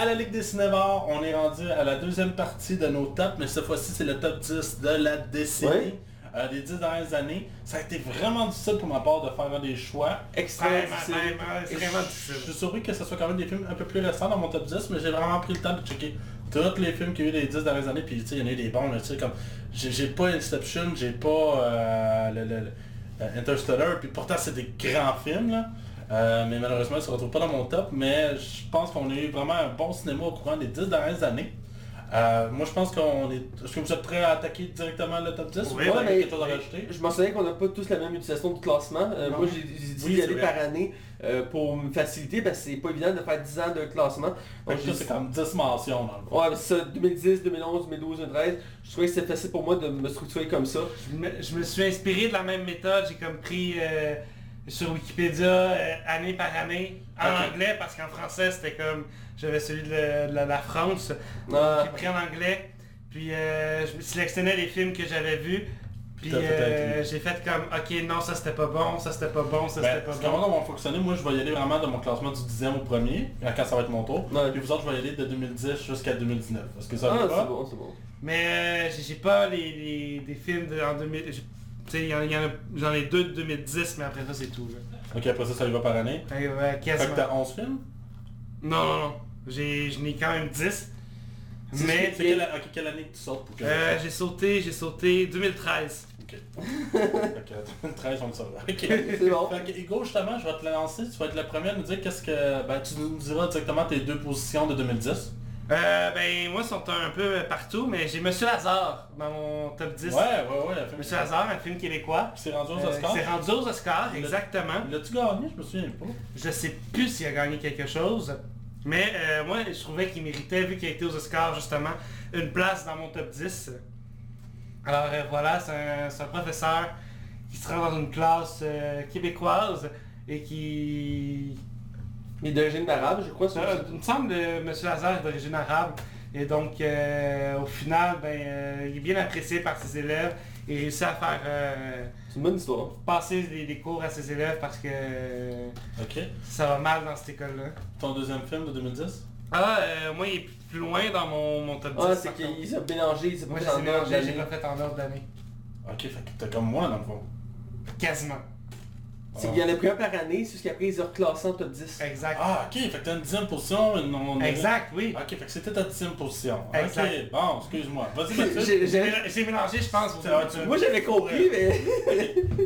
à la Ligue des Cinévores, on est rendu à la deuxième partie de nos tops, mais cette fois-ci c'est le top 10 de la décennie. Euh, des 10 dernières années. Ça a été vraiment difficile pour ma part de faire des choix. Extrêmement difficile. extrêmement Je difficile. suis surpris que ce soit quand même des films un peu plus récents dans mon top 10, mais j'ai vraiment pris le temps de checker tous les films qu'il y a eu les 10 dernières années, puis tu sais, il y en a eu des bons, là, tu sais, comme, j'ai pas Inception, j'ai pas euh, le, le- le- euh, Interstellar, puis pourtant c'est des grands films, là. Euh, mais malheureusement, ils se retrouvent pas dans mon top, mais je pense qu'on a eu vraiment un bon cinéma au courant des 10 dernières années. Euh, moi, je pense qu'on est... Est-ce que vous êtes prêts à attaquer directement le top 10 ou Oui, Ouais, avez mais- quelque chose à rajouter? Je m'en souviens qu'on n'a pas tous la même utilisation du classement. Euh, moi, j'ai dit Oui, d'y aller vrai. par année euh, pour me faciliter parce que c'est pas évident de faire 10 ans de classement. Donc, c'est comme 10 mentions dans le fond. Ouais, mais ça, 2010, 2011, 2012, 2013. Je trouvais que c'était facile pour moi de me structurer comme ça. Je me, je me suis inspiré de la même méthode, j'ai comme pris euh, sur Wikipédia euh, année par année en anglais parce qu'en français c'était comme j'avais celui de, la- de la, la France. Ah. J'ai pris en anglais, puis euh, je me sélectionnais les films que j'avais vus. Puis euh, j'ai fait comme ok non ça c'était pas bon, ça c'était pas bon, ça Ben, c'était pas comment bon. on va fonctionner Moi, je vais y aller vraiment de mon classement du 10e au premier, quand ça va être mon tour. Ouais. Puis vous autres, je vais y aller de 2010 jusqu'à 2019. Est-ce que ça Ah, va c'est bon, c'est bon. Mais euh, j'ai- j'ai pas les, les- des films de, en 2000. Il y y j'en ai deux de 2010, mais après ça c'est tout. Là. Ok, après ça, ça y va par année? Ouais, ouais, Fait que t'as 11 films? Non, non, non. J'ai, j'en ai quand même 10. C'est Mais c'est quelle, ok, quelle année que tu sautes pour que euh, j'ai sauté, j'ai sauté 2013. Ok. que 2013, on le saura. Ok. C'est bon. Fait que, Hugo, justement, je vais te lancer. Tu vas être le premier à nous dire qu'est-ce que... Ben, tu nous diras directement tes deux positions de 2010. Euh, ben moi ils sont un peu partout, mais j'ai Monsieur Lazare dans mon top 10. Ouais, ouais, ouais, le film. Monsieur Lazare, un film québécois. C'est rendu aux Euh, Oscars. c'est rendu aux Oscars, Le- exactement. L'as-tu gagné? Je me souviens pas. Je sais plus s'il a gagné quelque chose. Mais euh, moi, je trouvais qu'il méritait, vu qu'il a été aux Oscars, justement, une place dans mon top 10. Alors euh, voilà, c'est un, c'est un professeur qui se rend dans une classe euh, québécoise et qui... Il est d'origine arabe, je crois. Ça, ça. il me semble que M. Lazare est d'origine arabe. Et donc, euh, au final, ben, euh, il est bien apprécié par ses élèves et réussit à faire euh, C'est une bonne histoire. passer les, les cours à ses élèves parce que Ok. ça va mal dans cette école-là. Ton deuxième film de 2010 Ah, euh, moi, il est plus loin dans mon, mon top 10. Ah, c'est par contre. qu'il s'est mélangé, il s'est Moi, pas j'ai fait en ordre mélangé, j'ai d'année. pas fait en ordre d'année. Ok, fait que t'es comme moi dans le fond. Quasiment. C'est qu'il y en a pris un par année, c'est ce qu'après ils ont reclassé en top 10. Exact. Ah, ok, fait que t'as une dixième position, une non... exact, oui. Ok, fait que c'était ta dixième position. Exact. Ok, bon, excuse-moi. Vas-y. J'ai- J'ai j'ai- mél- j'ai mélangé, je pense. Tu- Moi j'avais compris, mais...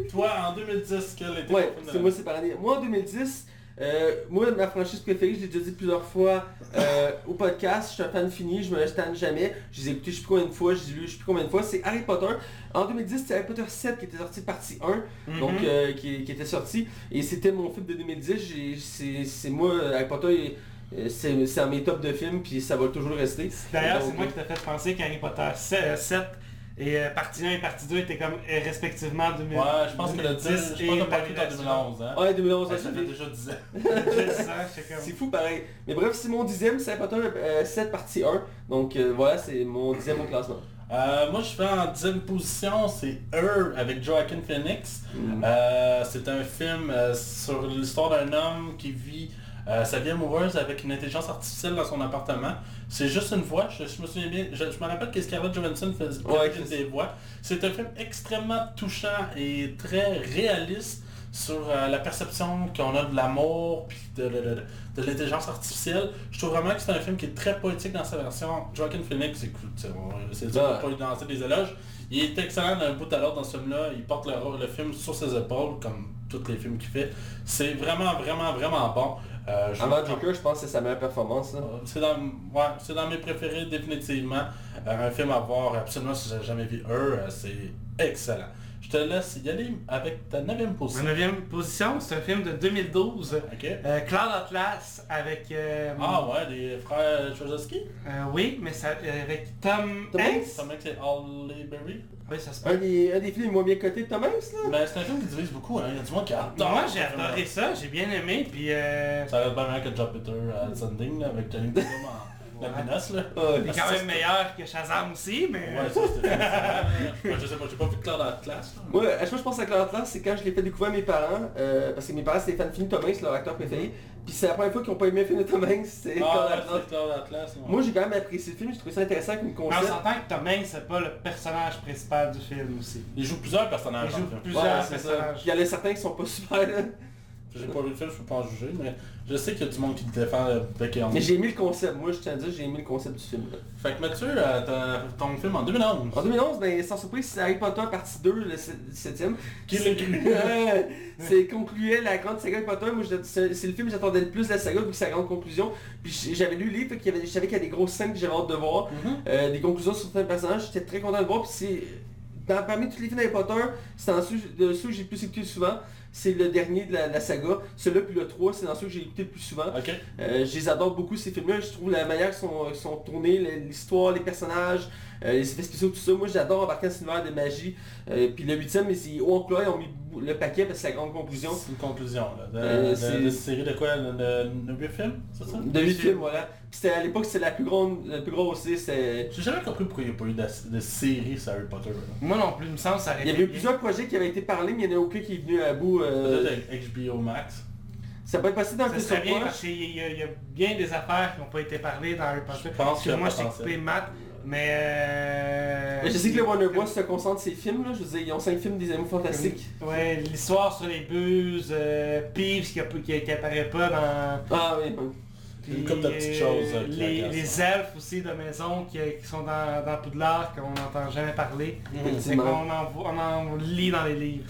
Toi, en 2010, quel était Ouais, ton film de c'est moi c'est par année. Moi en 2010, euh, moi ma franchise préférée, je l'ai déjà dit plusieurs fois euh, au podcast, je suis un fan fini, je me tanne jamais. Je les ai écoutés je sais plus combien de fois, je les ai lus je sais plus combien de fois. C'est Harry Potter. En 2010, c'est Harry Potter 7 qui était sorti partie 1, donc Mhm. euh, qui, qui était sorti. Et c'était mon film de 2010. J'ai- C'est moi, Harry Potter, c'est un mes top de films, puis ça va toujours rester. D'ailleurs, Donc, c'est moi qui t'ai fait penser qu'Harry Potter 7, 7 et euh, partie 1 et partie 2 étaient comme euh, respectivement 2000, Ouais, je pense que le 10, je pense pris en 2011, hein. Ouais, 2011, Ouais, ça ça fait déjà 10 ans. 2010, j'étais comme- C'est fou pareil. Mais bref, c'est mon dixième, Potter euh, 7 partie 1. Donc euh, voilà, c'est mon dixième au classement. Euh, moi, je fais en dixième position, c'est Her avec Joaquin Phoenix. Euh, c'est un film euh, sur l'histoire d'un homme qui vit euh, sa vie amoureuse avec une intelligence artificielle dans son appartement. C'est juste une voix, je, je me souviens bien, je, je me rappelle que Scarlett Johansson faisait Ouais, une des voix. C'est un film extrêmement touchant et très réaliste sur euh, la perception qu'on a de l'amour puis de, de- de- de l'intelligence artificielle. Je trouve vraiment que c'est un film qui est très poétique dans sa version. Joaquin Phoenix, écoute, c'est dur Ouais. de pas lui lancer des éloges. Il est excellent d'un bout à l'autre dans ce film-là. Il porte le film sur ses épaules, comme tous les films qu'il fait. C'est vraiment, vraiment, vraiment bon. Euh, je- Avant Joker, je pense que c'est sa meilleure performance. là. c'est dans, ouais, c'est dans mes préférés définitivement. Euh, un film à voir absolument si j'ai jamais vu Her, euh, c'est excellent. Je te laisse y aller avec ta neuvième Ma position. neuvième position, c'est un film de 2012. Ok. Euh, Cloud Atlas avec... euh, Ah ouais, des frères Chojowski. euh, oui, mais ça, euh, avec Tom, Tom Hanks? Hanks? Ça mec c'est Halle Berry? Ça se Un des, un des films les moins bien cotés de Tom Hanks, là. Mais c'est un film qui divise beaucoup, hein. Il y a du monde qui adore. Moi, j'ai film-là. adoré ça, j'ai bien aimé, puis... euh, Ça reste bien meilleur que Jupiter à Sending là, avec Johnny Depp. La Ouais. menace, là. Il est quand même meilleur que Shazam aussi, mais... Ouais, ça c'était. Je sais pas, j'ai pas vu Cloud Atlas. là. Moi, à chaque fois que je pense à Claire Atlas, c'est quand je l'ai fait découvrir à mes parents, euh, parce que mes parents c'était fan fini de Tom Hanks, leur acteur préféré, puis c'est la première fois qu'ils n'ont pas aimé le film de Tom Hanks, c'est Claire Ah, Atlas. non. Moi j'ai quand même apprécié le film, j'ai trouvé ça intéressant comme Mais on concept. s'entend que Tom Hanks, c'est pas le personnage principal du film aussi. Il joue plusieurs Il personnages dans joue plusieurs Ouais, c'est ça. personnages. Il y en a certains qui sont pas super là. J'ai pas vu le film, je peux pas en juger, mais je sais qu'il y a du monde qui te défend euh, bec et Mais j'ai aimé le concept, moi je tiens à dire j'ai aimé le concept du film. là. Fait que Mathieu, euh, t'as ton film en 2011. En 2011, ben sans surprise, c'est Harry Potter partie 2, le 7ème. Qui l'a cru? c'est concluait la grande saga Harry Potter. Moi, je- c'est c'est le film que j'attendais le plus de la saga, vu que c'est la grande conclusion. Puis j'avais lu le livre, fait qu'il y avait, je savais qu'il y avait des grosses scènes que j'avais hâte de voir. Mhm. Euh, des conclusions sur certains personnages, j'étais très content de voir. Puis c'est... Dans, parmi tous les films d'Harry Potter, c'est dans ceux, de ceux que j'ai le plus écouté souvent. C'est le dernier de la, la saga. Celui-là puis le 3, c'est dans ceux que j'ai écouté le plus souvent. Ok. Euh, je les adore beaucoup ces films-là, je trouve la manière qu'ils sont, sont tournés, l'histoire, les personnages, les effets spéciaux, tout ça. Moi j'adore embarquer dans cet univers de magie. Euh, puis le huitième, mais c'est haut en couleur, ils ont mis le paquet parce que c'est la grande conclusion. C'est une conclusion là. De, Euh, de- c'est- de série de quoi De, de, de 8 films, c'est ça? De huit films, voilà. Puis c'était à l'époque, c'était la plus grande, la plus grosse. J'ai jamais compris pourquoi il n'y a pas eu de, de série sur Harry Potter. là. Moi non plus, il me semble que ça Il y avait eu plusieurs projets qui avaient été parlés, mais il n'y en a aucun qui est venu à bout. euh, Peut-être avec HBO Max. Ça peut être passé dans le Ça bien parce qu'il y, a- il y a bien des affaires qui n'ont pas été parlées dans Harry Potter. Je pense y a moi je t'ai potentiel. coupé Matt, mais... euh, Mais Je sais que le Warner Bros se concentre sur ses films, là. je veux dire, ils ont cinq films des animaux fantastiques. Ouais, l'histoire sur les buses, euh, Peeves qui, qui, qui apparaît pas dans... Ah oui, oui. Une couple de petites choses, euh, les, elfes aussi de maison qui, qui sont dans, dans Poudlard qu'on n'entend jamais parler. C'est Effectivement. qu'on en, on en lit dans les livres.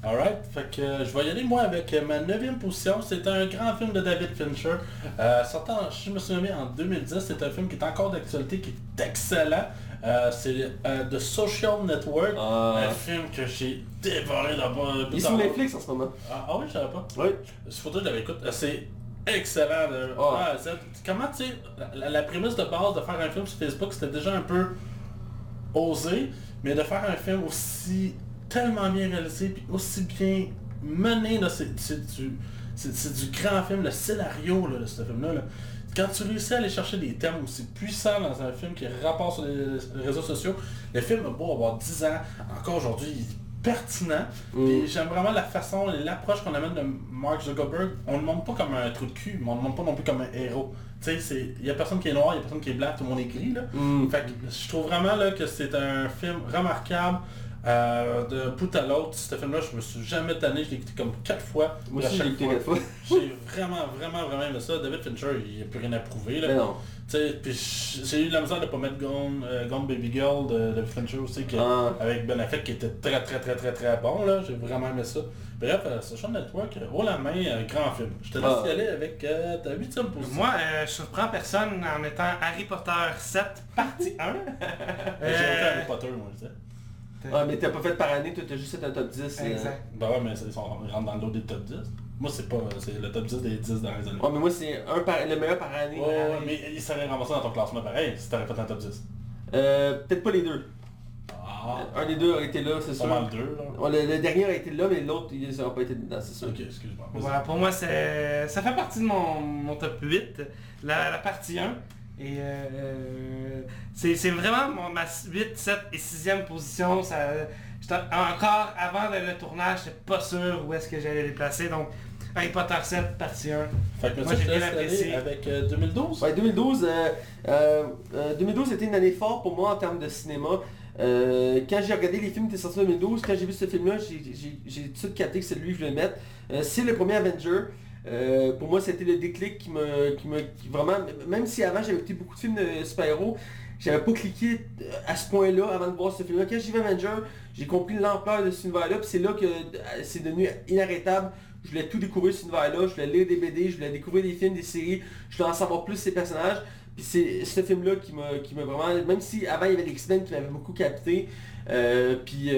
Alright, fait que euh, je vais y aller moi avec euh, ma neuvième position. C'est un grand film de David Fincher. Euh, sortant, je me souviens bien, en 2010, c'est un film qui est encore d'actualité, qui est excellent. C'est The Social Network. Ah. Un film que j'ai dévoré là-bas. Il est sur Netflix en ce moment. Ah, ah oui, je savais pas. Oui. Que je l'avais écouté. C'est excellent. de Ah. Comment, tu sais, la, la prémisse de base de faire un film sur Facebook, c'était déjà un peu osé, mais de faire un film aussi tellement bien réalisé, puis aussi bien mené, là, c'est c'est du, c'est- c'est du grand film, le scénario là, de ce film-là. là. Quand tu réussis à aller chercher des thèmes aussi puissants dans un film qui rapporte sur les, réseaux sociaux, le film a beau avoir 10 ans, encore aujourd'hui, il est pertinent. Mm. Puis j'aime vraiment la façon, l'approche qu'on amène de Mark Zuckerberg. On ne le montre pas comme un trou de cul, mais on ne le montre pas non plus comme un héros. Tu sais, il y a personne qui est noir, il y a personne qui est blanc, tout le monde est gris là. Mm. Fait que je trouve vraiment là que c'est un film remarquable. Euh, de bout à l'autre, ce film-là, je me suis jamais tanné, je l'ai écouté comme quatre fois. Moi aussi, j'ai chaque écouté fois, quatre fois. J'ai vraiment, vraiment, vraiment aimé ça. David Fincher, il n'y a plus rien à prouver. Là. Mais non. Tu sais, puis j'ai eu de la misère de pas mettre Gone, euh, Gone Baby Girl de, de Fincher aussi, qui- Ah. avec Ben Affleck, qui était très très très très très bon. là. J'ai vraiment aimé ça. Bref, euh, Social Network, euh, haut la main, euh, grand film. Je te laisse Ah. y aller avec euh, ta huitième position. Moi, euh, je surprends personne en mettant Harry Potter 7, partie 1. J'ai Harry Potter, moi, je sais. Ah, mais t'as pas fait par année, t'as juste fait un top 10. euh. Exact. Bah ouais, mais ils, sont, ils rentrent dans l'eau des top 10. Moi, c'est pas, c'est le top 10 des 10 dans les années. Ouais, mais moi c'est un par... le meilleur par année. Ouais, ouais, mais il serait ramassé dans ton classement pareil si t'aurais fait un top 10. Euh, Peut-être pas les deux. Ah, Un des deux aurait été là, c'est sûr. mal deux, là. Ouais, le, le dernier a été là, mais l'autre, ils n'auraient pas été dedans, c'est sûr. Ok, excuse-moi. Voilà, pour moi, c'est, ça fait partie de mon, mon top 8, la, la partie 1. Et euh, c'est, c'est vraiment mon, ma 8, 7 et 6e position. Ça, encore avant le, le tournage, j'étais pas sûr où est-ce que j'allais les placer. Donc Harry Potter 7, partie 1. Fait que Moi, j'ai bien apprécié. avec euh, 2012. Ouais, 2012, euh, euh, euh, 2012 était une année forte pour moi en termes de cinéma. Euh, quand j'ai regardé les films qui étaient sortis en 2012, quand j'ai vu ce film-là, j'ai- j'ai j'ai tout de suite capté que c'est lui que je voulais mettre. Euh, c'est le premier Avenger. Euh, pour moi, c'était le déclic qui me, qui me vraiment, même si avant j'avais écouté beaucoup de films de super-héros, j'avais pas cliqué euh, à ce point-là avant de voir ce film-là. Quand j'ai vu Avenger, j'ai compris l'ampleur de cet univers-là, puis c'est là que euh, c'est devenu inarrêtable. Je voulais tout découvrir ce univers-là, je voulais lire des BD, je voulais découvrir des films, des séries, je voulais en savoir plus ces personnages. Puis c'est ce film-là qui m'a qui vraiment... Même si avant il y avait les X-Men qui m'avaient beaucoup capté, puis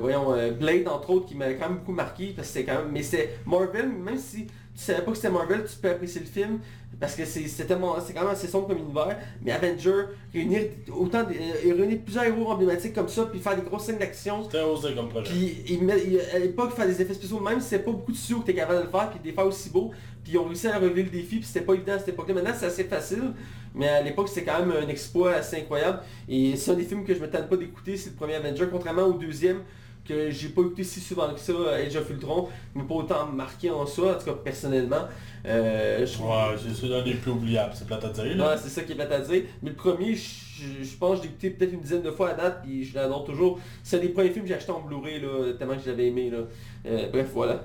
voyons, Blade entre autres qui m'avait quand même beaucoup marqué, parce que quand même... Mais c'était Marvel, même si tu savais pas que c'était Marvel, tu peux apprécier le film. parce que c'est c'est tellement c'est quand même assez sombre comme univers, mais Avenger, réunir autant de- euh, réunir plusieurs héros emblématiques comme ça, puis faire des grosses scènes d'action, C'était osé comme projet. puis il met- il- à l'époque faire des effets spéciaux, même si c'était pas beaucoup de studios qui étaient capables de le faire, puis des faire aussi beau, puis ils ont réussi à relever le défi, puis c'était pas évident à cette époque-là. Maintenant c'est assez facile, mais à l'époque c'était quand même un exploit assez incroyable. Et c'est un des films que je me tente pas d'écouter, c'est le premier Avenger, contrairement au deuxième que j'ai pas écouté si souvent que ça, Age of Ultron, qui m'a pas autant marqué en soi, en tout cas personnellement. Euh, je Ouais, c'est l'un des plus oubliables, c'est plate à dire. là. Ouais, c'est ça qui est plate à dire. Mais le premier, je, je pense que j'ai écouté peut-être une dizaine de fois à date, puis je l'adore toujours. C'est un des premiers films que j'ai acheté en Blu-ray, là, tellement que je l'avais aimé. Là. Euh, bref, voilà.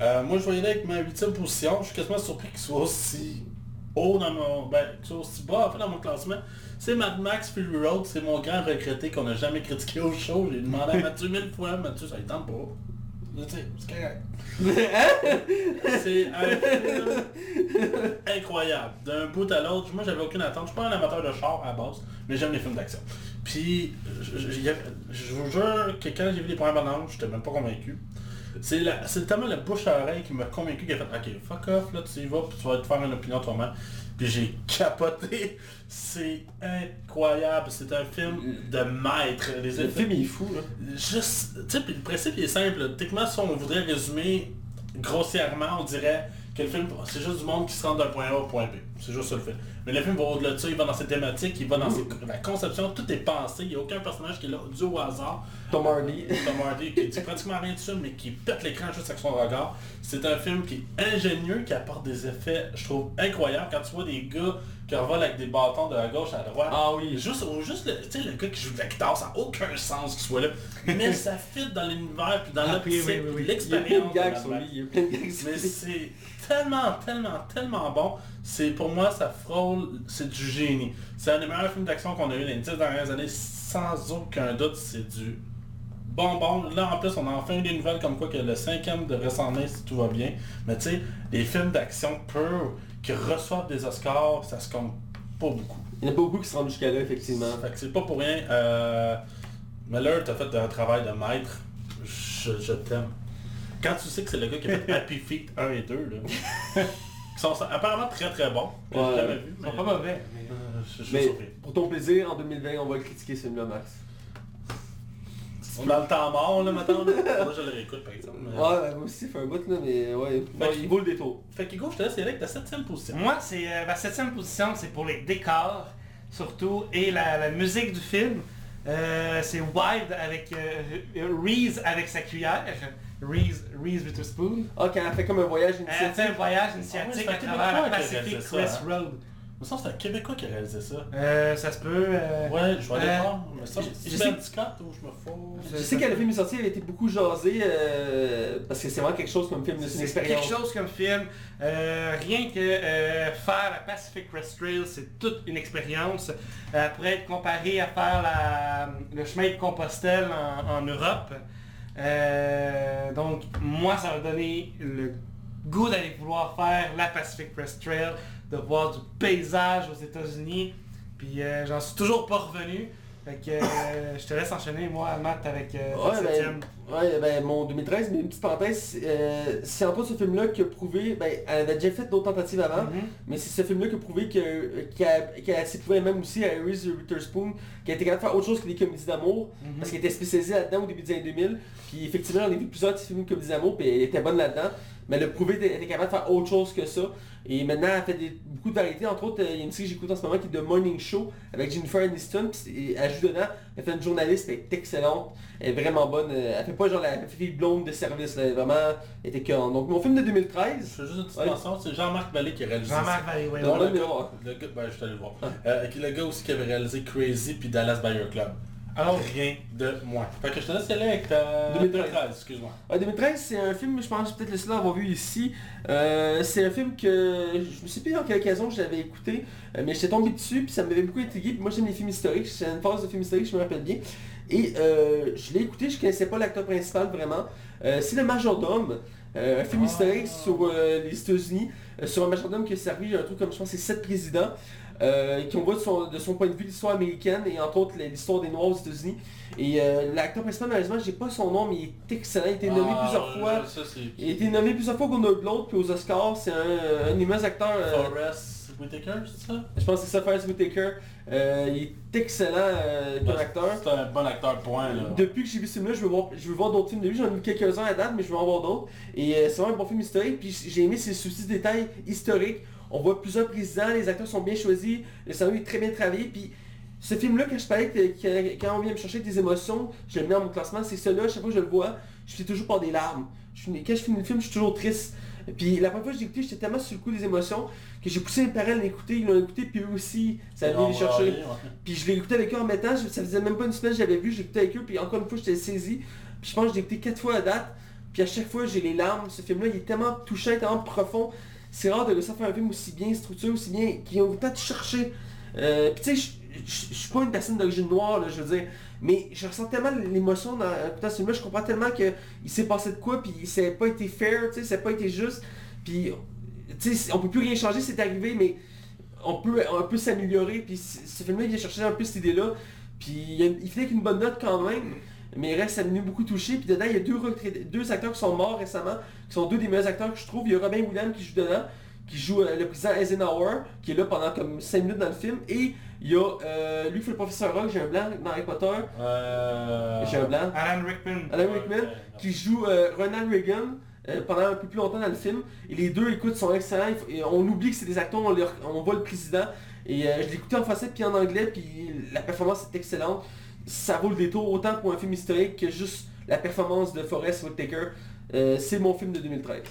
Euh, moi, je aller avec ma huitième position. Je suis quasiment surpris qu'il soit aussi haut dans mon... Ben, qu'il soit aussi bas en fait dans mon classement. C'est Mad Max Fury Road. C'est mon grand regretté qu'on n'a jamais critiqué au show. J'ai demandé à Mathieu mille fois. Mathieu, ça ne tente pas. Tu sais, c'est correct. C'est un film incroyable. D'un bout à l'autre, moi j'avais aucune attente. Je suis pas un amateur de char à la base, mais j'aime les films d'action. Puis, je, vous jure que quand j'ai vu les premières bandes j'étais même pas convaincu. C'est la- tellement le bouche à oreille qui m'a convaincu qu'il a fait Ok, fuck off, là tu y vas, puis tu vas te faire une opinion toi-même. Puis j'ai capoté. C'est incroyable. C'est un film de maître. Les Le effets film il est fou. Là. juste, tu sais, le principe il est simple. Techniquement, si on voudrait résumer grossièrement, on dirait que le film, c'est juste du monde qui se rend d'un point A au point B. C'est juste ça le fait. Mais le film va au-delà de ça, il va dans ses thématiques, il va dans ses- la conception, tout est pensé, il n'y a aucun personnage qui est là dû au hasard. Tom Hardy. Tom Hardy qui dit pratiquement rien dessus, mais qui pète l'écran juste avec son regard. C'est un film qui est ingénieux, qui apporte des effets, je trouve, incroyables. Quand tu vois des gars qui revolent avec des bâtons de la gauche à la droite, Ah oui. Juste, ou juste le, tu sais, le gars qui joue de la guitare, ça n'a aucun sens qu'il soit là. Mais ça fit dans l'univers, puis dans Ah, l'optique, oui, oui, oui, oui. puis Il y a plein l'expérience. de gags de sur Mad lui. Max. Il y a plein de gags sur Mais c'est tellement, tellement, tellement bon. C'est pour moi, ça frôle, c'est du génie. C'est un des meilleurs films d'action qu'on a eu dans les 10 dernières années, sans aucun doute, c'est du bonbon. Là, en plus, on a enfin eu des nouvelles comme quoi que le cinquième devrait s'en aller si tout va bien. Mais tu sais, les films d'action purs qui reçoivent des Oscars, ça se compte pas beaucoup. Il n'y en a pas beaucoup qui se rendent jusqu'à là, effectivement. Fait que c'est pas pour rien. Euh, Miller, t'as fait un travail de maître. Je, je t'aime. Quand tu sais que c'est le gars qui a fait Happy Feet 1 et 2, là. qui sont apparemment très très bons. que j'ai Ouais. jamais vu, Ils mais, sont pas mauvais. mais- euh, je, Mais pour ton plaisir, en 2020, on va le critiquer ce film-là, Max. On dans le temps mort, là, maintenant. là. Moi, je le réécoute, par exemple. mais- Ouais, moi aussi, ça fait un bout, là, mais ouais. Fait Bon, que- il vaut le détour. Fait qu'Hugo, je te laisse avec ta septième position. Moi, c'est euh, ma septième position, c'est pour les décors, surtout, et la, la musique du film. Euh, c'est Wild avec euh, Reese avec sa cuillère. Reese, Reese Witherspoon. Ah, quand elle fait comme un voyage Elle a fait initiatique. un voyage Ah initiatique oui, c'est un à travers la Pacific ça, Crest hein. Me semble que c'est un Québécois qui a réalisé ça. Euh, ça se peut. euh, Ouais, je vais aller euh, voir. Me semble je- que je c'est sais- Scott ou je me fous. Je sais que le film est sorti, il avait été beaucoup jasé, euh, parce que c'est vraiment quelque chose comme film, c'est une C'est expérience. quelque chose comme film. Euh, rien que euh, faire la Pacific Crest Trail, c'est toute une expérience. Pourrait être comparé à faire la- le chemin de Compostelle en, en Europe. Euh, donc moi, ça m'a donné le goût d'aller vouloir faire la Pacific Crest Trail, de voir du paysage aux États-Unis. Puis euh, j'en suis toujours pas revenu. Fait que euh, je te laisse enchaîner, moi, Matt, avec euh, Ouais, ben, ouais, ben, mon 2013, mais une petite parenthèse, c'est entre autres ce film-là qui a prouvé, ben, elle avait déjà fait d'autres tentatives avant, Mhm. mais c'est ce film-là qui a prouvé que- qu'elle prouvée même aussi à Reese Witherspoon, qui a été capable de faire autre chose que des comédies d'amour, Mhm. parce qu'elle était spécialisée là-dedans au début des années 2000, puis effectivement, on a vu plusieurs petits films de comédies d'amour, puis elle était bonne là-dedans, mais elle a prouvé qu'elle était capable de faire autre chose que ça, et maintenant elle fait des- beaucoup de variétés, entre autres, euh, il y a une série que j'écoute en ce moment qui est The Morning Show, avec Jennifer Aniston, puis c'est- elle joue dedans, elle fait une journaliste, elle est excellente, elle est vraiment bonne, euh, elle fait pas genre la fille blonde de service, là, elle est vraiment, elle était écœurante. Donc mon film de 2013, Je fais juste une petite Ouais. mention, c'est Jean-Marc Vallée qui a réalisé ça. Jean-Marc Vallée, ouais, Non, on le, le gars, voir. le gars, ben je suis allé le voir. Ah. Euh, qui- le gars aussi qui avait réalisé Crazy puis Dallas Buyer Club. Alors rien de moins. Fait que je te laisse aller avec ta 2013. excuse-moi. En 2013, c'est un film, je pense peut-être le seul à avoir vu ici. Euh, c'est un film que je me sais plus dans quelle occasion je l'avais écouté, euh, mais j'étais tombé dessus, puis ça m'avait beaucoup intrigué. Puis moi j'aime les films historiques, c'est une phase de film historique, je me rappelle bien. Et euh, je l'ai écouté, je connaissais pas l'acteur principal vraiment. Euh, c'est Le Majordome, euh, un film Ah. historique sur euh, les États-Unis, euh, sur un majordome qui a servi un truc comme je pense c'est sept présidents. Euh, qui on voit de son, de son point de vue l'histoire américaine et entre autres l'histoire des Noirs aux États-Unis. Et euh, l'acteur principal, malheureusement, j'ai pas son nom, mais il est excellent. Il a été nommé Ah, plusieurs fois. Ça. Il a été nommé plusieurs fois au Golden Globe puis aux Oscars. C'est un, un immense acteur. euh, Forrest Whitaker, c'est ça? je pense que c'est ça, Forrest Whitaker. Euh, il est excellent euh, comme acteur. C'est un bon acteur, point, là. Depuis que j'ai vu ce film-là, je veux voir, je veux voir d'autres films de lui. J'en ai vu quelques-uns à date, mais je veux en voir d'autres. Et euh, c'est vraiment un bon film historique. Puis j'ai aimé ses soucis de détails historiques. On voit plusieurs présidents, les acteurs sont bien choisis, le scénario est très bien travaillé. Puis ce film-là, quand je parlais que, quand on vient me chercher des émotions, je le mets dans mon classement, c'est celui-là, chaque fois que je le vois, je finis toujours par des larmes. Je quand je finis le film, je suis toujours triste. Puis la première fois que j'ai écouté, j'étais tellement sur le coup des émotions que j'ai poussé mes parents à l'écouter, ils l'ont écouté, puis eux aussi, ça vient les chercher. Ouais. Puis je l'ai écouté avec eux en mettant, je- ça faisait même pas une semaine que j'avais vu, je l'ai écouté avec eux, puis encore une fois j'étais saisi. Puis je pense que je l'ai écouté quatre fois à date, puis à chaque fois j'ai les larmes. Ce film-là, il est tellement touchant, tellement profond. C'est rare de réussir à faire un film aussi bien structuré, aussi bien, qui a autant de chercher. Euh, puis tu sais, je- suis pas une personne d'origine noire, là, je veux dire, mais je ressens tellement l'émotion dans écoutant ce film-là, je comprends tellement que il s'est passé de quoi, puis ça n'a pas été fair, tu sais, ça n'a pas été juste. Puis, tu sais, on peut plus rien changer, c'est arrivé, mais on peut, on peut s'améliorer. Puis ce film-là, il vient chercher un peu cette idée-là. Puis il, il fait avec une bonne note quand même, mais il reste, ça m'a beaucoup touché. Puis dedans, il y a deux, acteurs qui sont morts récemment, qui sont deux des meilleurs acteurs que je trouve. Il y a Robin Williams qui joue dedans, qui joue euh, le président Eisenhower, qui est là pendant comme 5 minutes dans le film. Et il y a euh, lui qui fait le professeur Rock, j'ai un blanc dans Harry Potter. Euh... J'ai un blanc. Alan Rickman. Alan Rickman, qui joue Ronald Reagan euh, pendant un peu plus longtemps dans le film. Et les deux, écoute, sont excellents. Et on oublie que c'est des acteurs, on, leur- on voit le président. Et euh, je écouté en français puis en anglais, puis la performance est excellente. Ça vaut le détour autant pour un film historique que juste la performance de Forrest Whitaker. Euh, c'est mon film de 2013.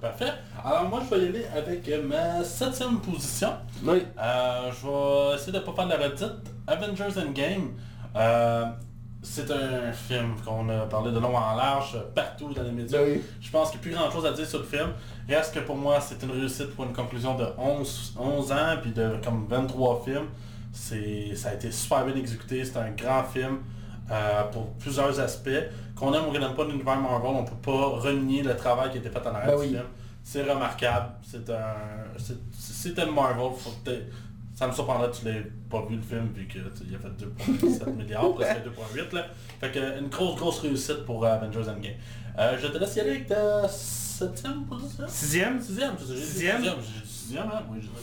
Parfait. Alors moi, je vais y aller avec ma septième position. Oui. Euh, je vais essayer de ne pas faire de la redite. Avengers Endgame. Euh, c'est un film qu'on a parlé de long en large partout dans les médias. Oui. Je pense qu'il n'y a plus grand chose à dire sur le film. Reste que pour moi, c'est une réussite pour une conclusion de 11, 11 ans, puis de comme 23 films. C'est, ça a été super bien exécuté, c'est un grand film euh, pour plusieurs aspects. Qu'on aime ou qu'on n'aime pas l'univers Marvel, on peut pas renier le travail qui a été fait en arrière Ben du oui. film. C'est remarquable, c'est un... c'est- Si t'aimes Marvel, faut que t'aies- ça me surprendrait que tu l'aies pas vu le film vu que tu- il a fait 2.7 milliards, presque 2.8 là. Fait que une grosse grosse réussite pour euh, Avengers Endgame. Euh, je te laisse y aller avec ta septième position. Sixième? Sixième, c'est ça, j'ai dit Sixième. J'ai dit sixième, hein? Oui, j'ai dit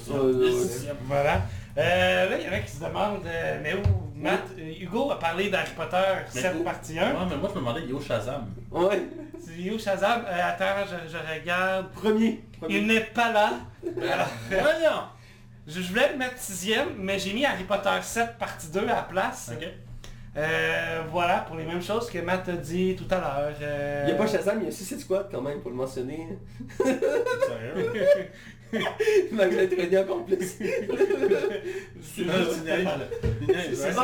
sixième. Sixième. Voilà. Euh, là, il y en a qui se demandent, euh, mais où Matt, euh, Hugo a parlé d'Harry Potter Mais 7 où- partie 1. Ouais, mais moi je me demandais, où Shazam? Ouais. C'est Hugo Shazam. Euh, attends, je, je regarde. Premier. Il n'est pas là. Alors, Voyons! je, je voulais le mettre sixième, mais j'ai mis Harry Potter 7 partie 2 à la place. Ok. Euh, voilà, pour les mêmes choses que Matt a dit tout à l'heure. Euh, Il n'y a pas Shazam, il y a Suicide Squad quand même, pour le mentionner. Sérieux? Être redit encore plus. C'est niaises, C'est.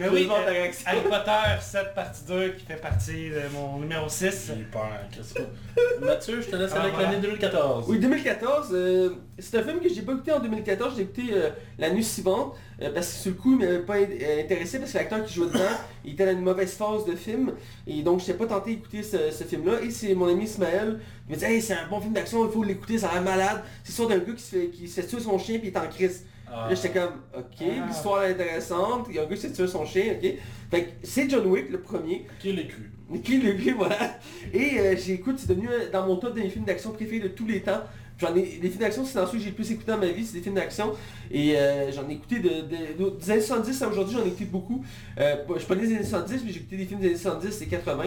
Mais oui, euh. Harry Potter 7 partie 2 qui fait partie de mon numéro 6. J'ai peur, qu'est-ce que... Mathieu, je te laisse Ah, avec voilà. l'année 2014. Oui, 2014, euh, c'est un film que j'ai pas écouté en 2014, j'ai écouté euh, l'année suivante, euh, parce que sur le coup, il m'avait pas intéressé, parce que l'acteur qui jouait dedans, il était dans une mauvaise phase de film, et donc je n'étais pas tenté d'écouter ce, ce film-là, et c'est mon ami Ismaël qui me dit Hey, c'est un bon film d'action, il faut l'écouter, ça a l'air malade. C'est sur d'un gars qui se fait, qui se fait tuer son chien, puis il est en crise. Ah. Là, j'étais comme, ok, Ah. l'histoire est intéressante, il y a un gars qui s'est tué son chien, ok. Fait que c'est John Wick, le premier. Qui l'a cru? Qui le lui, voilà. Et euh, j'ai écoute, c'est devenu euh, dans mon top des films d'action préférés de tous les temps. J'en ai, les films d'action, c'est dans ceux que j'ai le plus écouté dans ma vie, c'est des films d'action. Et euh, j'en ai écouté de, de- de- des années 70 à aujourd'hui, j'en ai écouté beaucoup. Euh, je suis pas né des années 70, mais j'ai écouté des films des années 70 et 80.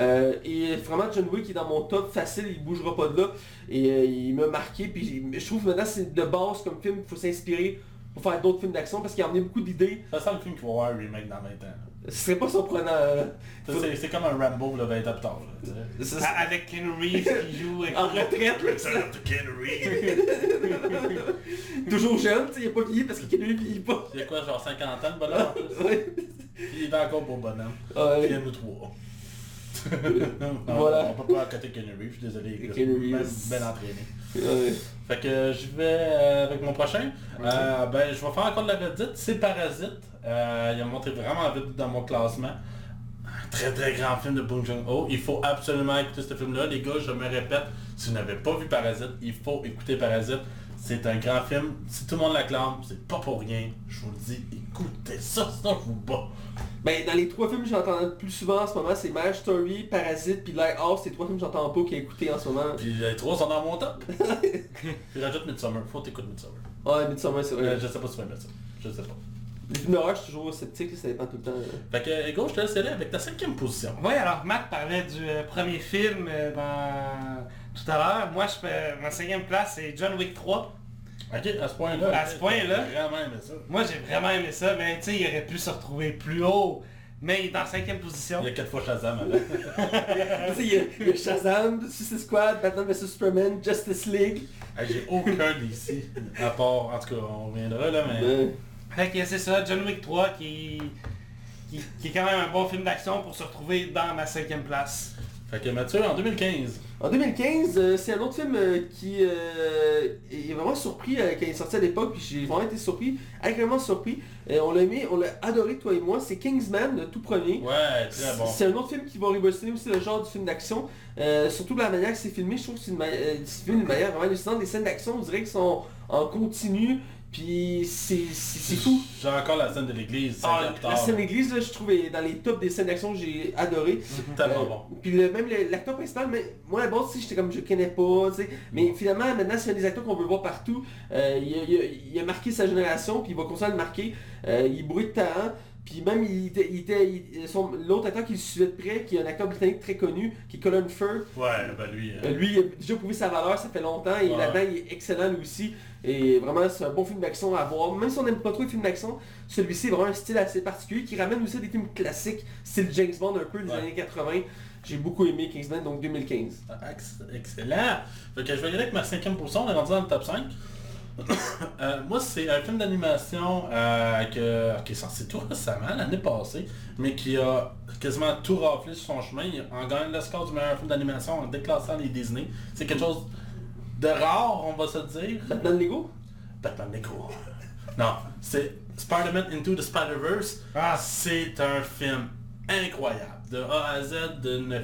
Euh, et vraiment, John Wick est dans mon top facile, il bougera pas de là. Et euh, il m'a marqué, puis je trouve que maintenant c'est de base comme film, il faut s'inspirer pour faire d'autres films d'action parce qu'il a amené beaucoup d'idées. Ça sent le film qui va avoir un remake dans 20 ans. Ce serait pas surprenant. euh, Ça, C'est comme un Rambo le 20 ans plus tard. ça- A- Avec Ken Reeves qui joue... avec- en retraite, là, the Ken Reeves. Toujours jeune, tu sais, il a pas vieilli parce qu'il ne vieillit pas. Il y a quoi, genre 50 ans le bonhomme en plus? Il est encore beau bonhomme. Ouais. Puis nous trois. Non, Voilà. On peut pas à côté de Ken Reeves, je suis désolé. bien entraîné. Ouais. Fait que je vais euh, avec mon prochain. Euh, ben, je vais faire encore de la redite. C'est Parasite. Euh, il a montré vraiment vite dans mon classement. Un très très grand film de Bong Joon-ho. Il faut absolument écouter ce film-là. Les gars, je me répète, si vous n'avez pas vu Parasite, il faut écouter Parasite. C'est un grand film. Si tout le monde l'acclame, c'est pas pour rien. Je vous le dis, écoutez ça, sinon je vous bats. Ben, dans les trois films que j'entends le plus souvent en ce moment, c'est Marriage Story, Parasite, puis Lighthouse, c'est trois films que j'entends pas qui écouté en ce moment. Puis les trois sont dans mon top. Puis rajoute Midsummer. Faut t'écouter Midsummer. Ouais, Midsommar, c'est vrai. Euh, je sais pas si tu vas mettre ça. Je sais pas. Les films d'horreur, je suis toujours sceptique, ça dépend tout le temps. euh. Fait que, Ego, je te laisse aller avec ta cinquième position. Oui, alors Matt parlait du euh, premier film euh, dans... tout à l'heure. Moi, je fais... ma cinquième place, c'est John Wick 3. Ok, à ce point-là. À ce point-là. J'ai vraiment aimé ça. Moi, j'ai vraiment aimé ça, mais tu sais, il aurait pu se retrouver plus haut. Mais il est en cinquième position. Il y a quatre fois Shazam avant. Tu sais, il y a- il y, a Shazam, Suicide Squad, Batman vs Superman, Justice League. J'ai aucun d'ici. À part, en tout cas, on reviendra là, mais... Euh, Fait que c'est ça, John Wick 3 qui... qui... qui est quand même un bon film d'action pour se retrouver dans ma cinquième place. Fait que Mathieu, en 2015. En 2015, euh, c'est un autre film euh, qui euh, est vraiment surpris quand il est sorti à l'époque, puis j'ai vraiment été surpris, agréablement surpris. On l'a aimé, on l'a adoré toi et moi, c'est Kingsman, le tout premier. Ouais, très bon. C'est un autre film qui va révolutionner aussi le genre du film d'action. Surtout la manière que c'est filmé, je trouve que c'est une, filmé d'une manière vraiment hallucinante. Les scènes d'action, on dirait qu'ils sont en continu, puis c'est c'est- c'est fou. J'ai encore la scène de l'église, Ah, la scène d'église, là, je trouve, est dans les tops des scènes d'action que j'ai adoré. Tellement Euh, bon. Puis le- même l'acteur principal, mais moi tu sais, j'étais comme je connais pas, tu sais. Mais finalement, maintenant, c'est un des acteurs qu'on veut voir partout. Euh, il, a, il a- il a marqué sa génération, puis il va continuer à le marquer. Euh, il bourré de talent. Puis même, il était, il était- il- son- l'autre acteur qui le suivait de près, qui est un acteur britannique très connu, qui est Colin Firth. Ouais, ben lui... euh, Euh, lui, il a déjà prouvé sa valeur, ça fait longtemps, et Ouais. là-dedans, il est excellent lui aussi. Et vraiment, c'est un bon film d'action à voir. Même si on n'aime pas trop les films d'action, celui-ci est vraiment un style assez particulier, qui ramène aussi à des films classiques, style James Bond un peu des Ouais. années 80. J'ai beaucoup aimé Kingsman, donc 2015. Ex- Excellent. Fait que je vais y aller avec ma cinquième position, on est rendu dans le top 5. Euh, moi, c'est un film d'animation euh, que- qui est sorti tout récemment, l'année passée, mais qui a quasiment tout raflé sur son chemin en gagnant le score du meilleur film d'animation en déclassant les Disney. C'est quelque chose de rare, on va se dire. Batman Lego? Batman Lego. Non, c'est Spider-Man Into the Spider-Verse. Ah. C'est un film incroyable. De A à Z, d'une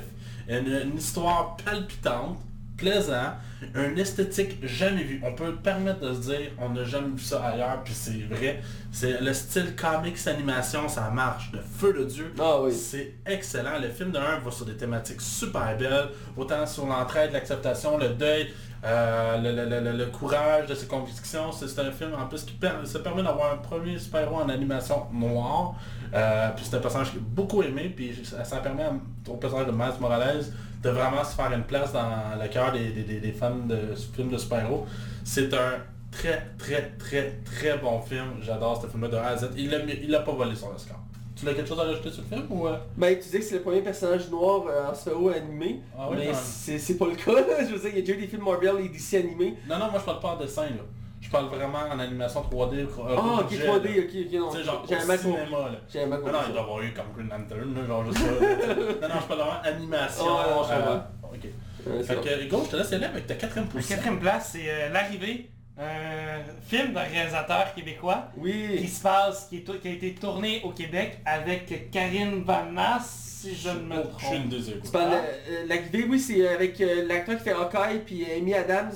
une, une histoire palpitante, plaisant, une esthétique jamais vue. On peut permettre de se dire, on n'a jamais vu ça ailleurs, puis c'est vrai. C'est le style comics animation, ça marche de feu de Dieu. Ah oui. C'est excellent. Le film de 1 va sur des thématiques super belles, autant sur l'entraide, l'acceptation, le deuil, euh, le, le- le- le courage de ses convictions. C'est un film en plus qui permet d'avoir un premier super-héros en animation noire. Euh, puis c'est un personnage que j'ai beaucoup aimé, puis ça, permet au personnage de Miles Morales de vraiment se faire une place dans le cœur des, des- des- fans de ce film de super-héros. C'est un très très très très bon film. J'adore ce film-là de A. Il l'a pas volé sur le score. Tu as quelque chose à rajouter sur le film ou... euh? Ben, tu disais que c'est le premier personnage noir euh, en super-héros animé, Ah oui, mais c'est c'est pas le cas. là. Je veux dire, il y a déjà eu des films Marvel et DC animés. Non, non, moi je parle pas en dessin là. Je parle vraiment en animation 3D. euh, Ah, ok, budget, 3D, là. ok, ok, non. Genre J'ai un cinéma là. J'ai un Non, il doit avoir eu comme Green Lantern, là, genre juste ça. non, non, je parle vraiment animation. Ah, non, je euh, ok. Ouais, Fait que, Hugo, je te laisse aller avec ta quatrième La position. quatrième place, c'est euh, L'arrivée, un film d'un réalisateur québécois qui Oui. se passe, qui, est tou- qui a été tourné au Québec avec Karine Van si je ne me Aucune trompe. des écoutes. Tu parles de euh, l'arrivée, oui, c'est avec euh, l'acteur qui fait Hawkeye puis euh, Amy Adams.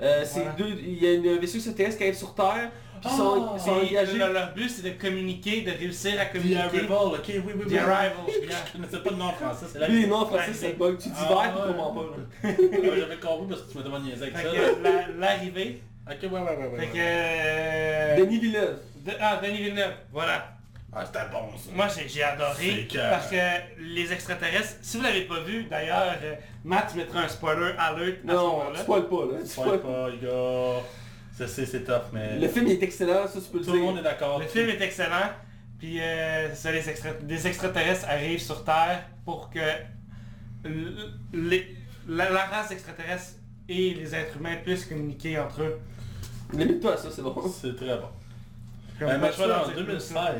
Euh, c'est Voilà. deux, il y a une vaisseau extraterrestre qui arrive sur Terre, puis ils sont, Et engagés. leur, leur but, c'est de communiquer, de réussir à The communiquer. Arrival, ok, oui, oui, oui. The Arrival, Je connaissais pas le nom en français, c'est là. Lui, non, en français, c'est c'est- bug. Tu dis Ah, vert, tu comprends pas. Ouais, J'avais compris parce que tu m'as demandé niaiser avec ça. la- l'arrivée. Ok, ouais, ouais, ouais. ouais, Fait que... ouais. euh, Denis Villeneuve. de- ah, Denis Villeneuve, voilà. Ah, c'était bon ça. Moi j'ai j'ai adoré que- parce que les extraterrestres, si vous l'avez pas vu, d'ailleurs, euh, Matt mettra un spoiler alert à ce Non, moment-là. tu spoil pas, là. Tu Spoil spoil pas. pas, les gars. Je sais, c'est tough, mais... Le film il est excellent, ça tu peux le Tout le monde est dire. d'accord. Le film est excellent, puis euh, ça, les extra- extraterrestres arrivent sur Terre pour que les- la, la race extraterrestre et les êtres humains puissent communiquer entre eux. Limite-toi à ça, c'est bon. C'est très bon. Euh, ça, en c'est plus 2016. ça.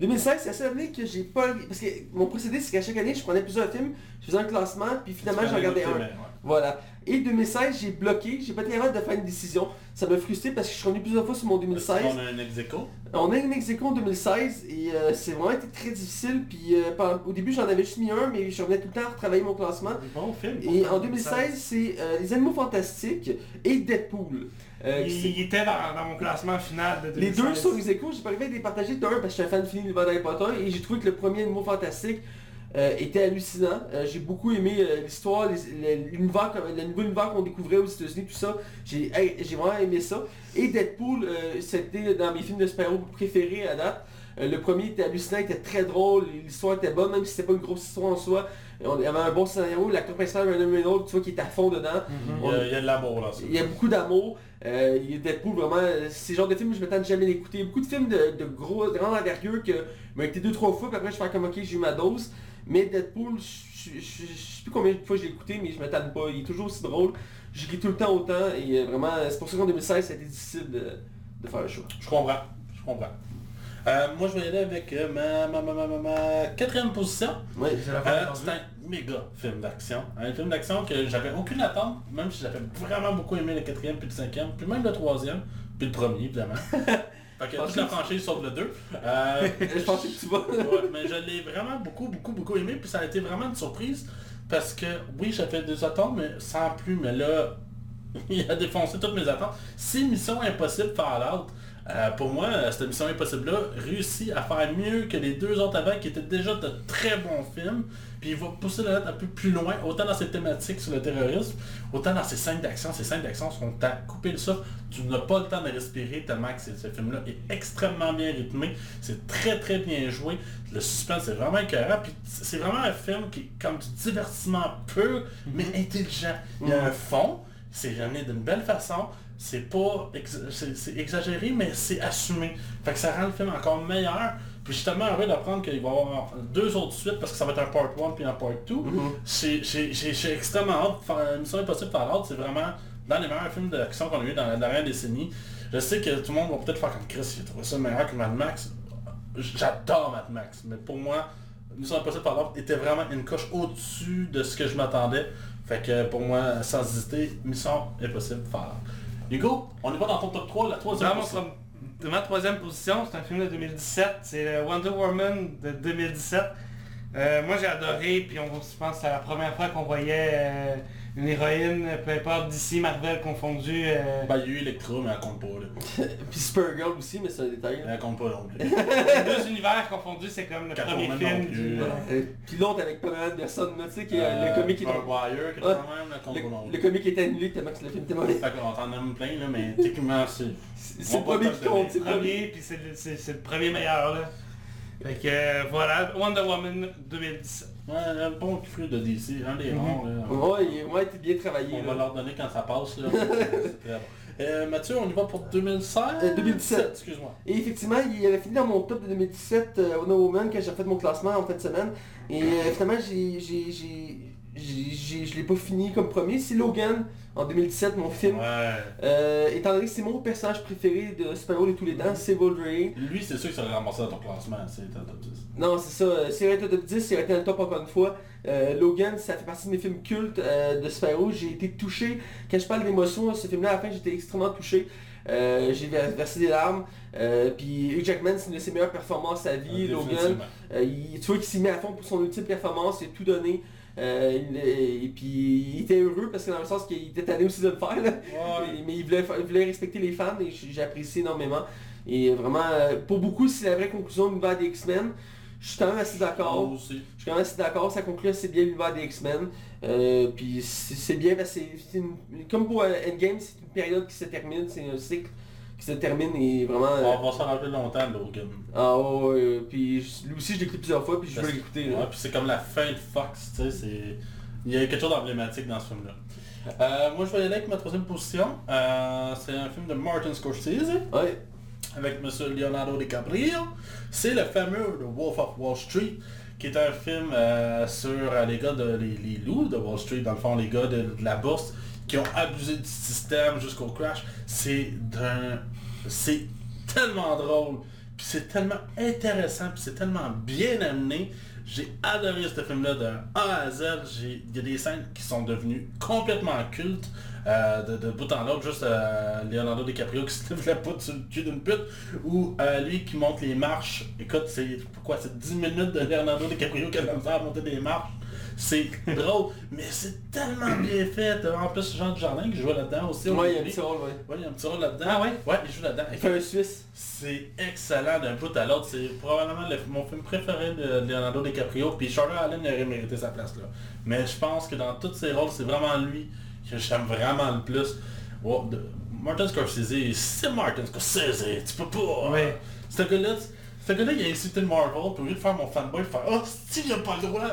2016, c'est la seule année que j'ai pas... Parce que mon procédé, c'est qu'à chaque année, je prenais plusieurs films, je faisais un classement, puis finalement, j'en regardais un. Voilà. Et 2016, j'ai bloqué, j'ai pas été capable de faire une décision. Ça m'a frustré parce que je suis revenu plusieurs fois sur mon 2016. On a un ex aequo? On a une ex en 2016 et euh, c'est vraiment été très difficile. Puis euh, pendant- au début j'en avais juste mis un, mais je revenais tout le temps à retravailler mon classement. Bon film. Et en 2016, c'est euh, Les Animaux Fantastiques et Deadpool. Euh, il, était dans, dans mon classement final de 2016. les deux sont ex j'ai pas arrivé à les partager d'un parce que je suis un fan fini de d'Harry Potter et j'ai trouvé que le premier Animaux Fantastiques euh, était hallucinant. Euh, j'ai beaucoup aimé euh, l'histoire, l'univers, le nouveau univers qu'on découvrait aux États-Unis, tout ça. J'ai hey, j'ai vraiment aimé ça. Et Deadpool, c'était dans mes films de super-héros préférés à date. Le premier était hallucinant, il était très drôle, l'histoire était bonne, même si c'était pas une grosse histoire en soi. On avait un bon scénario, l'acteur principal Ryan Reynolds, tu vois, qui est à fond dedans. Il y a, il y a de l'amour là. Il y a beaucoup d'amour. Euh, Deadpool, vraiment, c'est le genre de film que je m'attends de jamais d'écouter. Beaucoup de films de, de gros, de grande envergure que m'ont été deux, trois fois, puis après je fais comme ok, j'ai eu ma dose. Mais Deadpool, je je- je- je sais plus combien de fois je l'ai écouté, mais je m'attends pas. Il est toujours aussi drôle. Je ris tout le temps autant, et euh, vraiment, c'est pour ça qu'en 2016, ça a été difficile de, de faire le choix. Je comprends. Je comprends. Euh, moi, je vais y aller avec euh, ma, ma, ma, ma, ma- ma quatrième position. L'avais Euh, c'est un méga film d'action. Un film d'action que j'avais aucune attente, même si j'avais vraiment beaucoup aimé le quatrième, puis le cinquième, puis même le troisième, puis le premier, évidemment. fait que toute la franchise sauf le 2. Euh, je pensais que tu vas. ouais, mais je l'ai vraiment beaucoup, beaucoup, beaucoup aimé, puis ça a été vraiment une surprise, parce que, oui, j'avais des attentes, mais sans plus, mais là, il a défoncé toutes mes attentes. Si Mission Impossible Fallout, euh, pour moi, euh, cette Mission Impossible-là réussit à faire mieux que les deux autres avant, qui étaient déjà de très bons films, puis il va pousser la lettre un peu plus loin, autant dans ses thématiques sur le terrorisme, autant dans ses scènes d'action. Ces scènes d'action sont à couper le souffle, tu n'as pas le temps de respirer tellement que ce film-là est extrêmement bien rythmé, c'est très très bien joué, le suspense est vraiment écœurant, puis c'est vraiment un film qui est comme du divertissement pur, mais intelligent. Il y a un fond, c'est amené d'une belle façon, c'est pas ex- c'est exagéré, mais c'est assumé. Fait que ça rend le film encore meilleur. Puis je suis tellement heureux d'apprendre qu'il va y avoir deux autres suites parce que ça va être un part 1 puis un part 2. J'ai- J'ai j'ai- j'ai extrêmement hâte de faire Mission Impossible Fallout, c'est vraiment dans les meilleurs films d'action qu'on a eu dans la dernière décennie. Je sais que tout le monde va peut-être faire comme Chris, il a trouvé ça meilleur que Mad Max. J'adore Mad Max, mais pour moi, Mission Impossible Fallout était vraiment une coche au-dessus de ce que je m'attendais. Fait que pour moi, sans hésiter, Mission Impossible Fallout. Hugo, on est pas dans ton top 3, la troisième Dans mon position. tro- de ma troisième position, c'est un film de 2017, c'est le Wonder Woman de 2017. Euh, moi j'ai adoré, puis on, je pense que c'est la première fois qu'on voyait euh, une héroïne, peu importe d'ici Marvel confondu. euh, Ben, il y a eu Electra, mais elle compte pas. Là. Puis Supergirl aussi, mais c'est un détail. là. Elle compte pas non plus. les deux univers confondus, c'est comme le premier film du... Euh, Puis l'autre avec Pamela Anderson, là, tu sais, qui est Euh, le comique qui est... Wire, de même, elle compte Le, pas non le comique est annulé tellement que le film était mauvais. Fait qu'on t'en aime plein, là, mais techniquement, c'est... C'est c'est On le premier pas qui te compte, c'est le premier. puis c'est le premier meilleur là. Fait que euh, voilà, Wonder Woman 2017. Ouais, un bon fruit de DC, un des Mhm. rares. là. Ouais, il ouais, t'es bien travaillé. On va leur donner quand ça passe. Là. C'est très bon. Euh, Mathieu, on y va pour 2016 Euh, 2017. Excuse-moi. Et effectivement, il avait fini dans mon top de 2017 euh, Wonder Woman quand j'ai fait mon classement en fin de semaine. Et euh, finalement, j'ai, je l'ai pas fini comme premier. C'est Logan en 2017, mon film. Ouais. Euh, étant donné que c'est mon personnage préféré de super-héros de tous les temps, c'est Wolverine. Lui, c'est sûr que ça aurait ramassé dans ton classement. C'est un top 10. Non, c'est ça. euh, S'il aurait été top 10, s'il aurait été dans le top encore une fois. Euh, Logan, ça fait partie de mes films cultes euh, de super-héros. J'ai été touché. Quand je parle d'émotion, ce film-là, à la fin, j'étais extrêmement touché. Euh, j'ai ver- versé des larmes. Euh, puis Hugh Jackman, c'est une de ses meilleures performances à vie. Logan, Définitivement. euh, il- tu vois qu'il s'y met à fond pour son ultime performance, il a tout donné. Euh, il- et puis il était heureux parce que dans le sens qu'il était tanné aussi de le faire. là. Ouais. Mais il voulait, fa- il voulait respecter les fans et j'apprécie énormément. Et vraiment, euh, pour beaucoup, c'est la vraie conclusion de l'univers des X-Men. Je suis quand même assez d'accord. Je suis quand même assez d'accord, ça conclut assez bien l'univers des X-Men. Euh, puis c'est bien parce que c'est- comme pour Endgame, c'est une période qui se termine, c'est un cycle qui se termine et vraiment... euh, On va s'en rappeler longtemps, Logan. ah ouais, ouais, puis lui aussi je l'ai écouté plusieurs fois puis je veux l'écouter. Ouais, puis c'est comme la fin de Fox, tu sais, c'est... Il y a quelque chose d'emblématique dans ce film-là. Euh, moi, je vais y aller avec ma troisième position. Euh, c'est un film de Martin Scorsese, Ouais. avec M. Leonardo DiCaprio. C'est le fameux The Wolf of Wall Street, qui est un film euh, sur euh, les gars de les, les loups de Wall Street, dans le fond, les gars de, de la bourse, qui ont abusé du système jusqu'au crash. C'est d'un... C'est tellement drôle, puis c'est tellement intéressant, puis c'est tellement bien amené. J'ai adoré ce film-là de A à Z. Il y a des scènes qui sont devenues complètement cultes. euh, de, de bout en l'autre, juste euh, Leonardo DiCaprio qui se lève la poutre sur le cul d'une pute, ou euh, lui qui monte les marches. Écoute, c'est pourquoi c'est 10 minutes de Leonardo DiCaprio qui a misère à monter des marches? C'est drôle, mais c'est tellement bien fait. En plus, Jean Dujardin qui joue là-dedans aussi. Moi, il y a un petit rôle, ouais. Ouais, il y a un petit rôle là-dedans. Ah ouais? Ouais, il joue là-dedans. Il fait un Suisse. C'est excellent d'un bout à l'autre. C'est probablement le- mon film préféré de Leonardo DiCaprio. Puis Charlotte Allen aurait mérité sa place là. Mais je pense que dans tous ses rôles, c'est vraiment lui que j'aime vraiment le plus. Wow, de- Martin Scorsese, c'est Martin Scorsese, tu peux pas. Ouais. Ce gars-là, ce gars-là, il a insulté le Marvel, lieu de faire mon fanboy, fait Oh, si, il a pas le droit.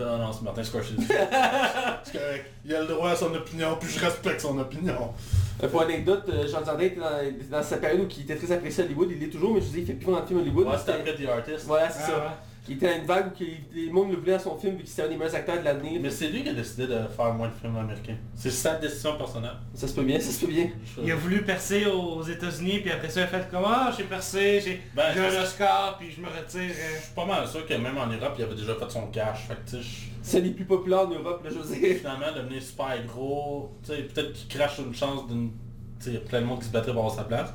Ah non, c'est Martin Scorsese. c'est correct. Il a le droit à son opinion, puis je respecte son opinion. Euh, pour anecdote, euh, Jean Dujardin était dans, dans sa période où il était très apprécié à Hollywood, il l'est toujours, mais je vous dis, il fait plus vraiment de films Hollywood. Ouais, c'était C'était- après The Artist. Voilà, c'est Ah, ça. ouais. Il était à une vague où qu'il- le monde le voulait dans son film, vu qu'il était un des meilleurs acteurs de l'année. Mais c'est lui qui a décidé de faire moins de films américains. C'est sa décision personnelle. Ça se peut bien, ça se peut bien. Il a voulu percer aux États-Unis, puis après ça, il a fait comme Ah, j'ai percé, j'ai Ben, un Oscar, puis je me retire. euh. Je suis pas mal sûr que même en Europe, il avait déjà fait son cash. Fait que C'est les plus populaires en Europe, là, je veux dire. finalement, devenir super gros, tu sais, peut-être qu'il crache une chance d'une... Tu sais, il y a plein de monde qui se battrait pour avoir sa place.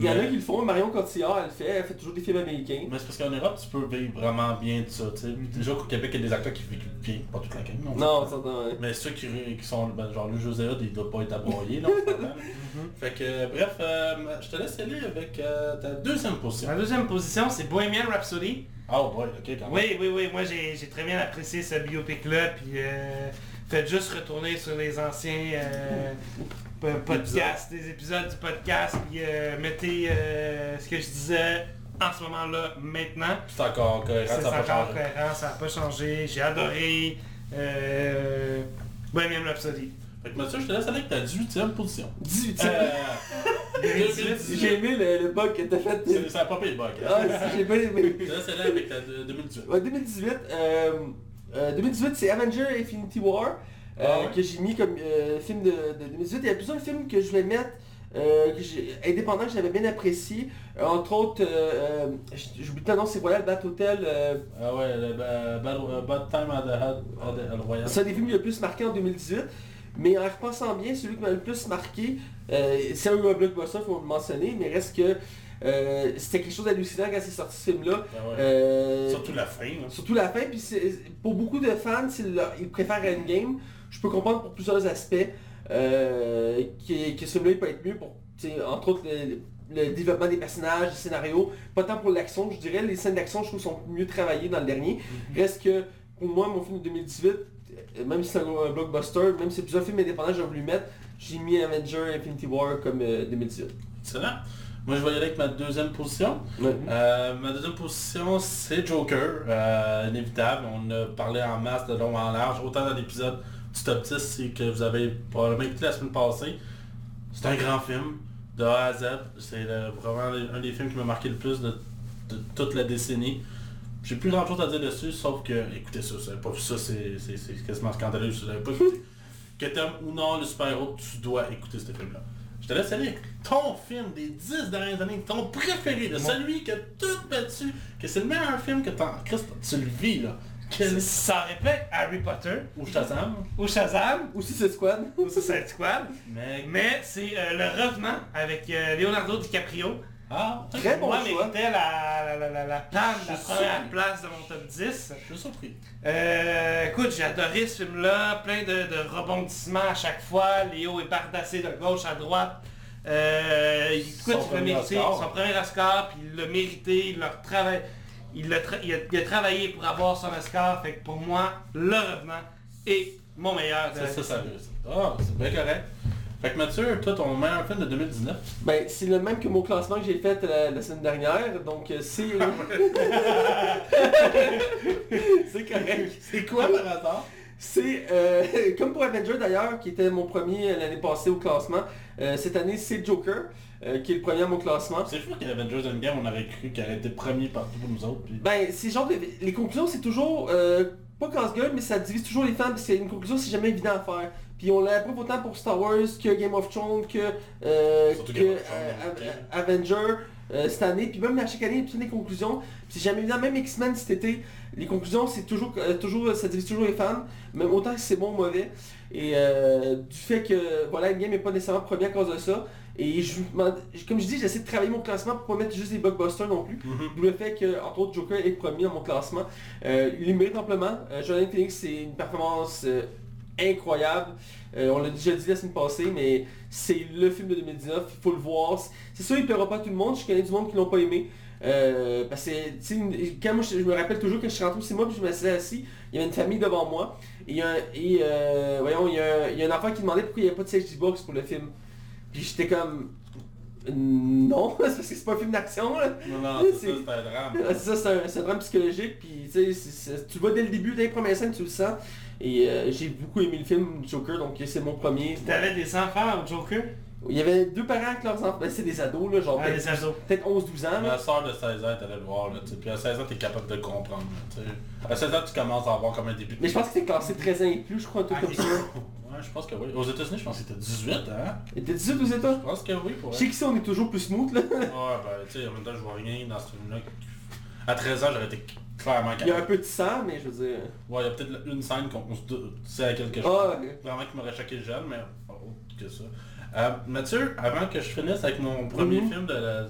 Il y en a qui le font, Marion Cotillard, elle le fait, elle fait toujours des films américains. Mais c'est parce qu'en Europe, tu peux vivre vraiment bien de ça, tu sais. Déjà qu'au Québec, il y a des acteurs qui vivent bien, pas toute la gang. on Non, ça non, ouais. Mais ceux qui, qui sont, ben, genre le José il doit pas être aboyé, là, on s'entend. Fait que, euh, bref, euh, je te laisse aller avec euh, ta deuxième position. Ma deuxième position, c'est Bohemian Rhapsody. Oh boy, ok, quand même. Oui, oui, oui, moi j'ai j'ai très bien apprécié ce biopic-là, puis euh, faites juste retourner sur les anciens po- podcasts, des épisodes du podcast, puis euh, mettez euh, ce que je disais en ce moment-là, maintenant. C'est encore cohérent, ça va encore changer. cohérent, ça n'a pas changé, j'ai adoré euh, Bohemian Rhapsody. Fait que Mathieu, je te laisse aller avec ta 18e position. 18 Euh, 2018. J'ai aimé le, le bug que t'as fait. C'est- Ça a pas payé le bug. Ah, j'ai pas aimé. Je te laisse aller avec ta de- 2018. Ouais, 2018, euh, euh, 2018 c'est Avenger Infinity War euh, Ah ouais? que j'ai mis comme euh, film de, de 2018. Il y a plusieurs films que je vais mettre euh, que indépendants que j'avais bien apprécié. Euh, entre autres, euh, euh, j'oublie le nom, c'est Royal Bat Hotel. euh, Ah ouais, le ba- Bad, euh, Time at the Royal. c'est un des films qui m'a le plus marqué en 2018. Mais en repensant bien, celui qui m'a le plus marqué, euh, c'est un blockbuster, il faut le mentionner, mais reste que euh, c'était quelque chose d'hallucinant quand c'est sorti ce film-là. Ah ouais. Euh, Surtout la fin. là. Surtout la fin, puis pour beaucoup de fans, ils préfèrent Endgame. Je peux comprendre pour plusieurs aspects euh, que, que ce film-là il peut être mieux pour, entre autres, le, le développement des personnages, le scénario, pas tant pour l'action, je dirais, les scènes d'action, je trouve, sont mieux travaillées dans le dernier. Reste que, pour moi, mon film de 2018, euh, même si c'est un, blockbuster, même si c'est plusieurs films indépendants que j'ai voulu mettre, j'ai mis Avenger Infinity War comme euh, 2018. Excellent. Moi, je vais y aller avec ma deuxième position. Euh, ma deuxième position, c'est Joker. Euh, inévitable. On a parlé en masse de long en large. Autant dans l'épisode du top 10 c'est que vous avez probablement écouté la semaine passée. C'est un grand film. De A à Z. C'est vraiment un des films qui m'a marqué le plus de, de toute la décennie. J'ai plus grand chose à dire dessus, sauf que, écoutez ça, c'est pas ça, c'est quasiment scandaleux si vous l'avez pas écouté. que t'aimes ou non le super-héros, tu dois écouter ce film-là. Je te laisse aller avec ton film des 10 dernières années, ton préféré, de celui que tout battu, que c'est le meilleur film que t'en... Christ, tu le vis là. Ça répète Harry Potter, Ou Shazam. ou Shazam, Aussi c'est Squad. ou Suicide Squad, Mais... mais c'est euh, Le Revenant avec euh, Leonardo DiCaprio. Ah, Très bon Moi, choix. méritait la, la, la, la, la palme, la Je première suis- place de mon top 10. Je suis surpris. Euh, écoute, j'ai adoré ce film-là, plein de, de rebondissements à chaque fois. Léo est bardassé de gauche à droite. Euh, écoute, Son il l'a premier mérité, Oscar. son premier Oscar, puis il l'a mérité, il l'a retrava- il, l'a tra- il a, il a travaillé pour avoir son Oscar, fait que pour moi, Le Revenant est mon meilleur C'est ça, ça. Ah, c'est bien correct. Fait que Mathieu, toi, ton meilleur film de 2019. Ben, c'est le même que mon classement que j'ai fait la, la semaine dernière, donc euh, c'est... c'est correct. C'est quoi par hasard? C'est, euh, comme pour Avenger d'ailleurs, qui était mon premier l'année passée au classement, euh, cette année c'est Joker, euh, qui est le premier à mon classement. C'est fou qu'Avengers Endgame, on aurait cru qu'elle était premier partout pour nous autres. Puis... Ben, c'est genre de- les conclusions, c'est toujours euh, pas casse-gueule, mais ça divise toujours les fans, parce que une conclusion, c'est jamais évident à faire. Puis on l'a pas autant pour Star Wars que Game of Thrones, que, euh, que Thrones, euh. Av- Avenger. euh, cette année, puis même à chaque année, il y a toutes les conclusions. Puis jamais évident, même X-Men cet été, les conclusions, c'est toujours, euh, toujours, ça divise toujours les fans, même autant que c'est bon ou mauvais. Et euh, du fait que, voilà, game n'est pas nécessairement premier à cause de ça. Et je, comme je dis, j'essaie de travailler mon classement pour pas mettre juste des blockbusters non plus. Mhm. D'où le fait que, entre autres, Joker est premier dans mon classement. Euh, il le mérite amplement. Euh, Jonathan Phoenix, c'est une performance euh, incroyable. On l'a déjà dit la semaine passée, mais c'est le film de 2019. Il faut le voir. C'est sûr, il plaira pas à tout le monde. Je connais du monde qui l'ont pas aimé. Parce que, quand moi, je, je me rappelle toujours que je suis rentré au cinéma puis je me suis assis, il y avait une famille devant moi. Et, il y a un- et, voyons, il y, a un, il y a un enfant qui demandait pourquoi il n'y avait pas de safety box pour le film. Puis j'étais comme... Non, c'est parce que c'est pas un film d'action là. Non, non, c'est C'est- ça, c'est un drame. C'est ça, c'est un, drame psychologique, puis tu sais, vois dès le début, dès les premières scènes, tu le sens. Et euh, j'ai beaucoup aimé le film Joker, donc c'est mon premier. T'avais des enfants au Joker? Il y avait deux parents avec leurs enfants, ben, c'est des ados, là, genre Ah, peut-être des ados. peut-être 11-12 ans. Ma Là. soeur de 16 ans allée le voir, là. Puis à 16 ans, t'es capable de comprendre. À 16 ans, tu commences à avoir comme un début de... Mais je pense que c'est classé 13 ans et plus, je crois, un truc Ah, comme ça. Ouais, je pense que oui. Aux États-Unis, je pense que c'était 18, hein? Et t'es 18 aux États? Je pense que oui, pour Je sais qu'ici on est toujours plus smooth, là? Ouais, ben, tu sais, en même temps, je vois rien dans ce film-là. À 13 ans, j'aurais été clairement Il y a un peu de sang, mais je veux dire... Ouais, il y a peut-être une scène qu'on on se c'est à quelque chose. Ah, ouais. Vraiment qui m'aurait choqué jeune, mais autre que ça. Euh, Mathieu, avant que je finisse avec mon premier Mhm. film de la-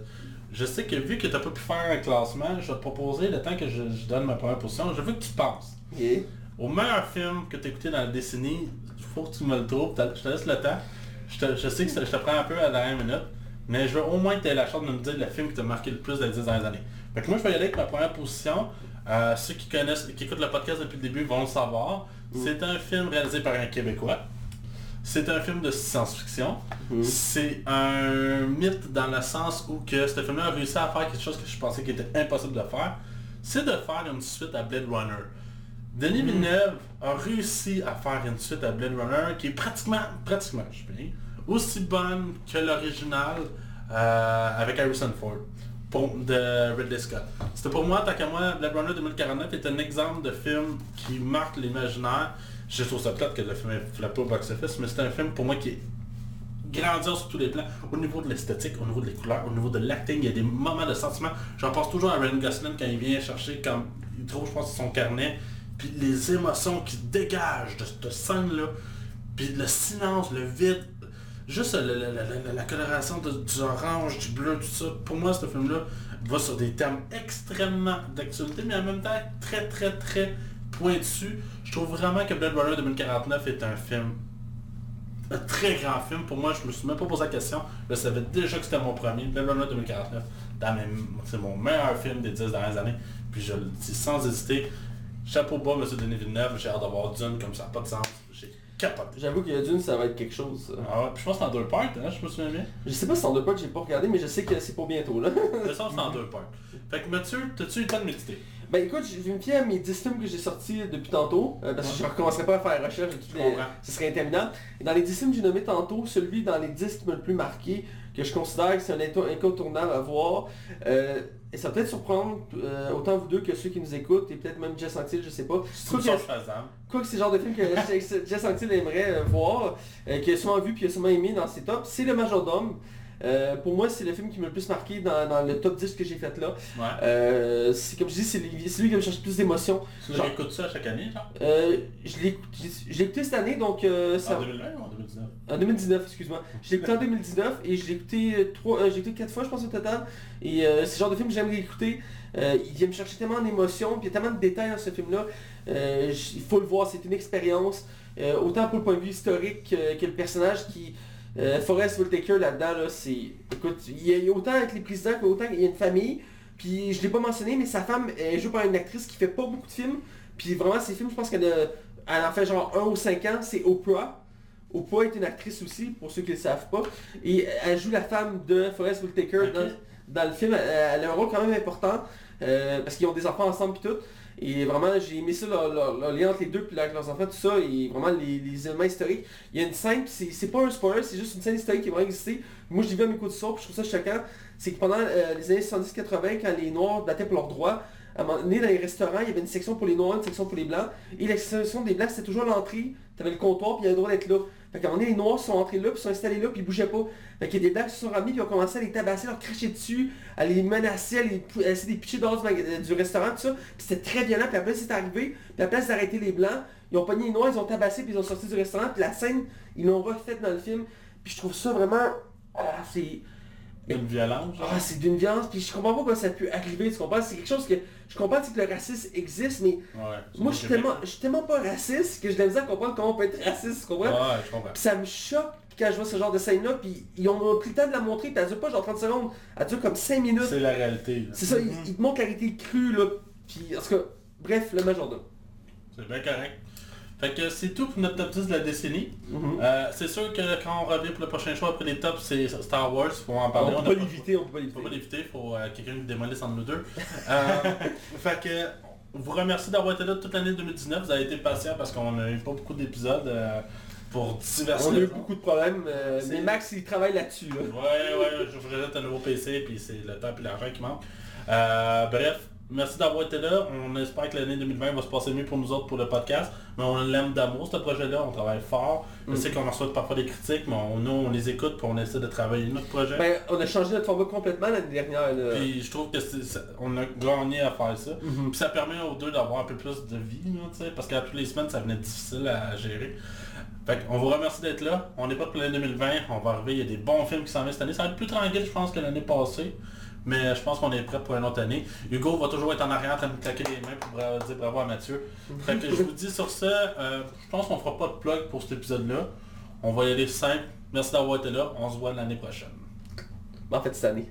Je sais que vu que tu n'as pas pu faire un classement, je vais te proposer, le temps que je, je donne ma première position, je veux que tu penses. Yeah. Au meilleur film que tu as écouté dans la décennie, faut que tu me le trouves, je te laisse le temps. Je, te- je sais que je te prends un peu à la dernière minute, mais je veux au moins que tu aies la chance de me dire le film qui t'a marqué le plus dans les 10 dernières années. Fait que moi je vais y aller avec ma première position. Euh, ceux qui connaissent, qui écoutent le podcast depuis le début vont le savoir. C'est un film réalisé par un Québécois. C'est un film de science-fiction. Mhm. C'est un mythe dans le sens où que ce film-là a réussi à faire quelque chose que je pensais qu'il était impossible de faire. C'est de faire une suite à Blade Runner. Denis Villeneuve a réussi à faire une suite à Blade Runner qui est pratiquement, pratiquement, je peux dire, aussi bonne que l'original euh, avec Harrison Ford pour, de Ridley Scott. C'était pour moi, tant qu'à moi, Blade Runner 2049 est un exemple de film qui marque l'imaginaire. Je trouve ça plate que le film ait flappé au box-office, mais c'est un film pour moi qui est grandiose sur tous les plans, au niveau de l'esthétique, au niveau des couleurs, au niveau de l'acting, il y a des moments de sentiment. J'en pense toujours à Ryan Gosling quand il vient chercher, quand il trouve, je pense, son carnet, puis les émotions qui dégagent de cette scène-là, puis le silence, le vide, juste la coloration du orange, du bleu, tout ça, pour moi, ce film-là va sur des thèmes extrêmement d'actualité, mais en même temps très, très, très pointu. Je trouve vraiment que Blade Runner 2049 est un film un très grand film. Pour moi, je me suis même pas posé la question. Je savais déjà que c'était mon premier. Blade Runner 2049. dans mes- C'est mon meilleur film des 10 dernières années. Puis je le dis sans hésiter. Chapeau bas, Monsieur Denis Villeneuve. J'ai hâte d'avoir Dune comme ça. Pas de sens. J'ai capoté. J'avoue qu'il y a d'une, ça va être quelque chose. ça. Ah ouais, puis je pense que c'est en deux parts, hein, je me souviens bien. Je sais pas si c'est en deux parts, j'ai pas regardé, mais je sais que c'est pour bientôt, là. Je sens que c'est en deux parts. Fait que Mathieu, t'as-tu eu le temps de méditer? Ben écoute, je vais me fier à mes 10 films que j'ai sortis depuis tantôt, euh, parce que je recommencerai pas à faire la recherche de toutes les... comprends. Ce serait interminable. Et dans les 10 films que j'ai nommés tantôt, celui dans les 10 qui m'a le plus marqué, que je considère que c'est un inco- incontournable à voir, euh, et ça va peut-être surprendre euh, autant vous deux que ceux qui nous écoutent, et peut-être même Jess Anctil, je sais pas. C'est Quoi que-. Quoi c'est le genre de film que Jess Anctil aimerait euh, voir, euh, qu'il a souvent vu puis qu'il a souvent aimé dans ses tops, c'est Le Majordome. Euh, pour moi, c'est le film qui m'a le plus marqué dans, dans le top 10 que j'ai fait là. Ouais. Euh, c'est comme je dis, c'est lui qui me cherche plus d'émotions. Tu écoutes ça chaque année, genre? Euh, je l'ai écouté- cette année, donc ça... En 2020 ou en 2019 En 2019, excuse-moi. Je l'ai écouté en 2019 et je l'ai écouté trois, écouté quatre fois je pense au total. Et c'est le genre de film que j'aime l'écouter. Euh, il vient me chercher tellement d'émotions, puis il y a tellement de détails dans ce film-là. Il faut le voir, c'est une expérience. Autant pour le point de vue historique que, que le personnage qui... Euh, Forrest Whitaker là-dedans, là, c'est... Écoute, il y, a, autant avec les présidents qu'autant il y a une famille. Puis je l'ai pas mentionné, mais sa femme est jouée par une actrice qui fait pas beaucoup de films. Puis vraiment, ses films, je pense qu'elle a- elle en fait genre 1 ou 5 ans, c'est Oprah. Oprah est une actrice aussi, pour ceux qui ne le savent pas. Et elle joue la femme de Forrest Whitaker Ok. dans, dans le film. Elle, elle a un rôle quand même important, euh, parce qu'ils ont des enfants ensemble et tout. Et vraiment, j'ai aimé ça, leur lien entre les deux, puis leurs enfants, tout ça, et vraiment les, les éléments historiques. Il y a une scène, c'est pas un spoiler, c'est juste une scène historique qui va exister. Moi, je l'ai vu à mes coups de puis je trouve ça choquant. C'est que pendant euh, les années 70-80, quand les Noirs battaient pour leurs droits, à un moment donné, dans les restaurants, il y avait une section pour les Noirs, une section pour les Blancs. Et la section des Blancs, c'était toujours l'entrée. Tu avais le comptoir, puis il y avait le droit d'être là. Fait qu'à un moment donné, les Noirs sont entrés là, puis sont installés là, puis ils bougeaient pas. Fait y a des Blancs qui se sont ramenés, puis ont commencé à les tabasser, à leur cracher dessus, à les menacer, à les à essayer de les pitcher dehors du, maga- du restaurant, tout ça. Puis c'était très violent, puis après c'est arrivé, puis la place d'arrêter les Blancs, ils ont pogné les Noirs, ils ont tabassé, puis ils ont sorti du restaurant, puis la scène, ils l'ont refaite dans le film. Puis je trouve ça vraiment... Ah, c'est... Une violence. Ah, c'est d'une violence, puis je comprends pas comment ça a pu arriver, tu comprends? C'est quelque chose que... Je comprends que le racisme existe, mais Ouais. moi je suis tellement, je suis tellement pas raciste que je l'aime à comprendre comment on peut être raciste, tu comprends? Ouais, je comprends. Puis ça me choque quand je vois ce genre de scène-là, puis ils ont pris le temps de la montrer, puis elle dure pas genre 30 secondes, elle dure comme 5 minutes. C'est la réalité. C'est ça, ils, ils te montrent la réalité crue, là. Puis, en tout cas, bref, le majordome. C'est bien correct. Fait que c'est tout pour notre top 10 de la décennie. Mhm. Euh, c'est sûr que quand on revient pour le prochain choix après les tops, c'est Star Wars, faut en parler. on peut pas pas- l'éviter, on peut pas Faut pas l'éviter. l'éviter, faut euh, quelqu'un qui démolisse entre nous deux. Euh, fait que vous remercie d'avoir été là toute l'année 2019. Vous avez été patient parce qu'on a eu pas beaucoup d'épisodes pour diverses On a eu beaucoup de problèmes, euh, mais Max, il travaille là-dessus, là. Ouais, ouais, je vous jette un nouveau PC, puis c'est le temps et l'argent qui manque. Euh, bref, merci d'avoir été là. On espère que l'année 2020 va se passer mieux pour nous autres pour le podcast. Mais on l'aime d'amour, ce projet-là. On travaille fort. Je Mm. sais qu'on reçoit parfois des critiques, mais on- nous, on les écoute, puis on essaie de travailler notre projet. Ben, on a changé notre format complètement l'année dernière, là. Puis je trouve que on a gagné à faire ça. Mhm. Puis ça permet aux deux d'avoir un peu plus de vie, là, tu sais, parce qu'à toutes les semaines, ça venait difficile à gérer. Fait on vous remercie d'être là. On n'est pas pour l'année 2020. On va arriver, il y a des bons films qui s'en viennent cette année. Ça va être plus tranquille, je pense, que l'année passée. Mais je pense qu'on est prêt pour une autre année. Hugo va toujours être en arrière en train de claquer les mains pour dire bravo à Mathieu. Fait que je vous dis sur ça, euh, je pense qu'on fera pas de plug pour cet épisode-là. On va y aller simple. Merci d'avoir été là. On se voit l'année prochaine. En fait, cette année.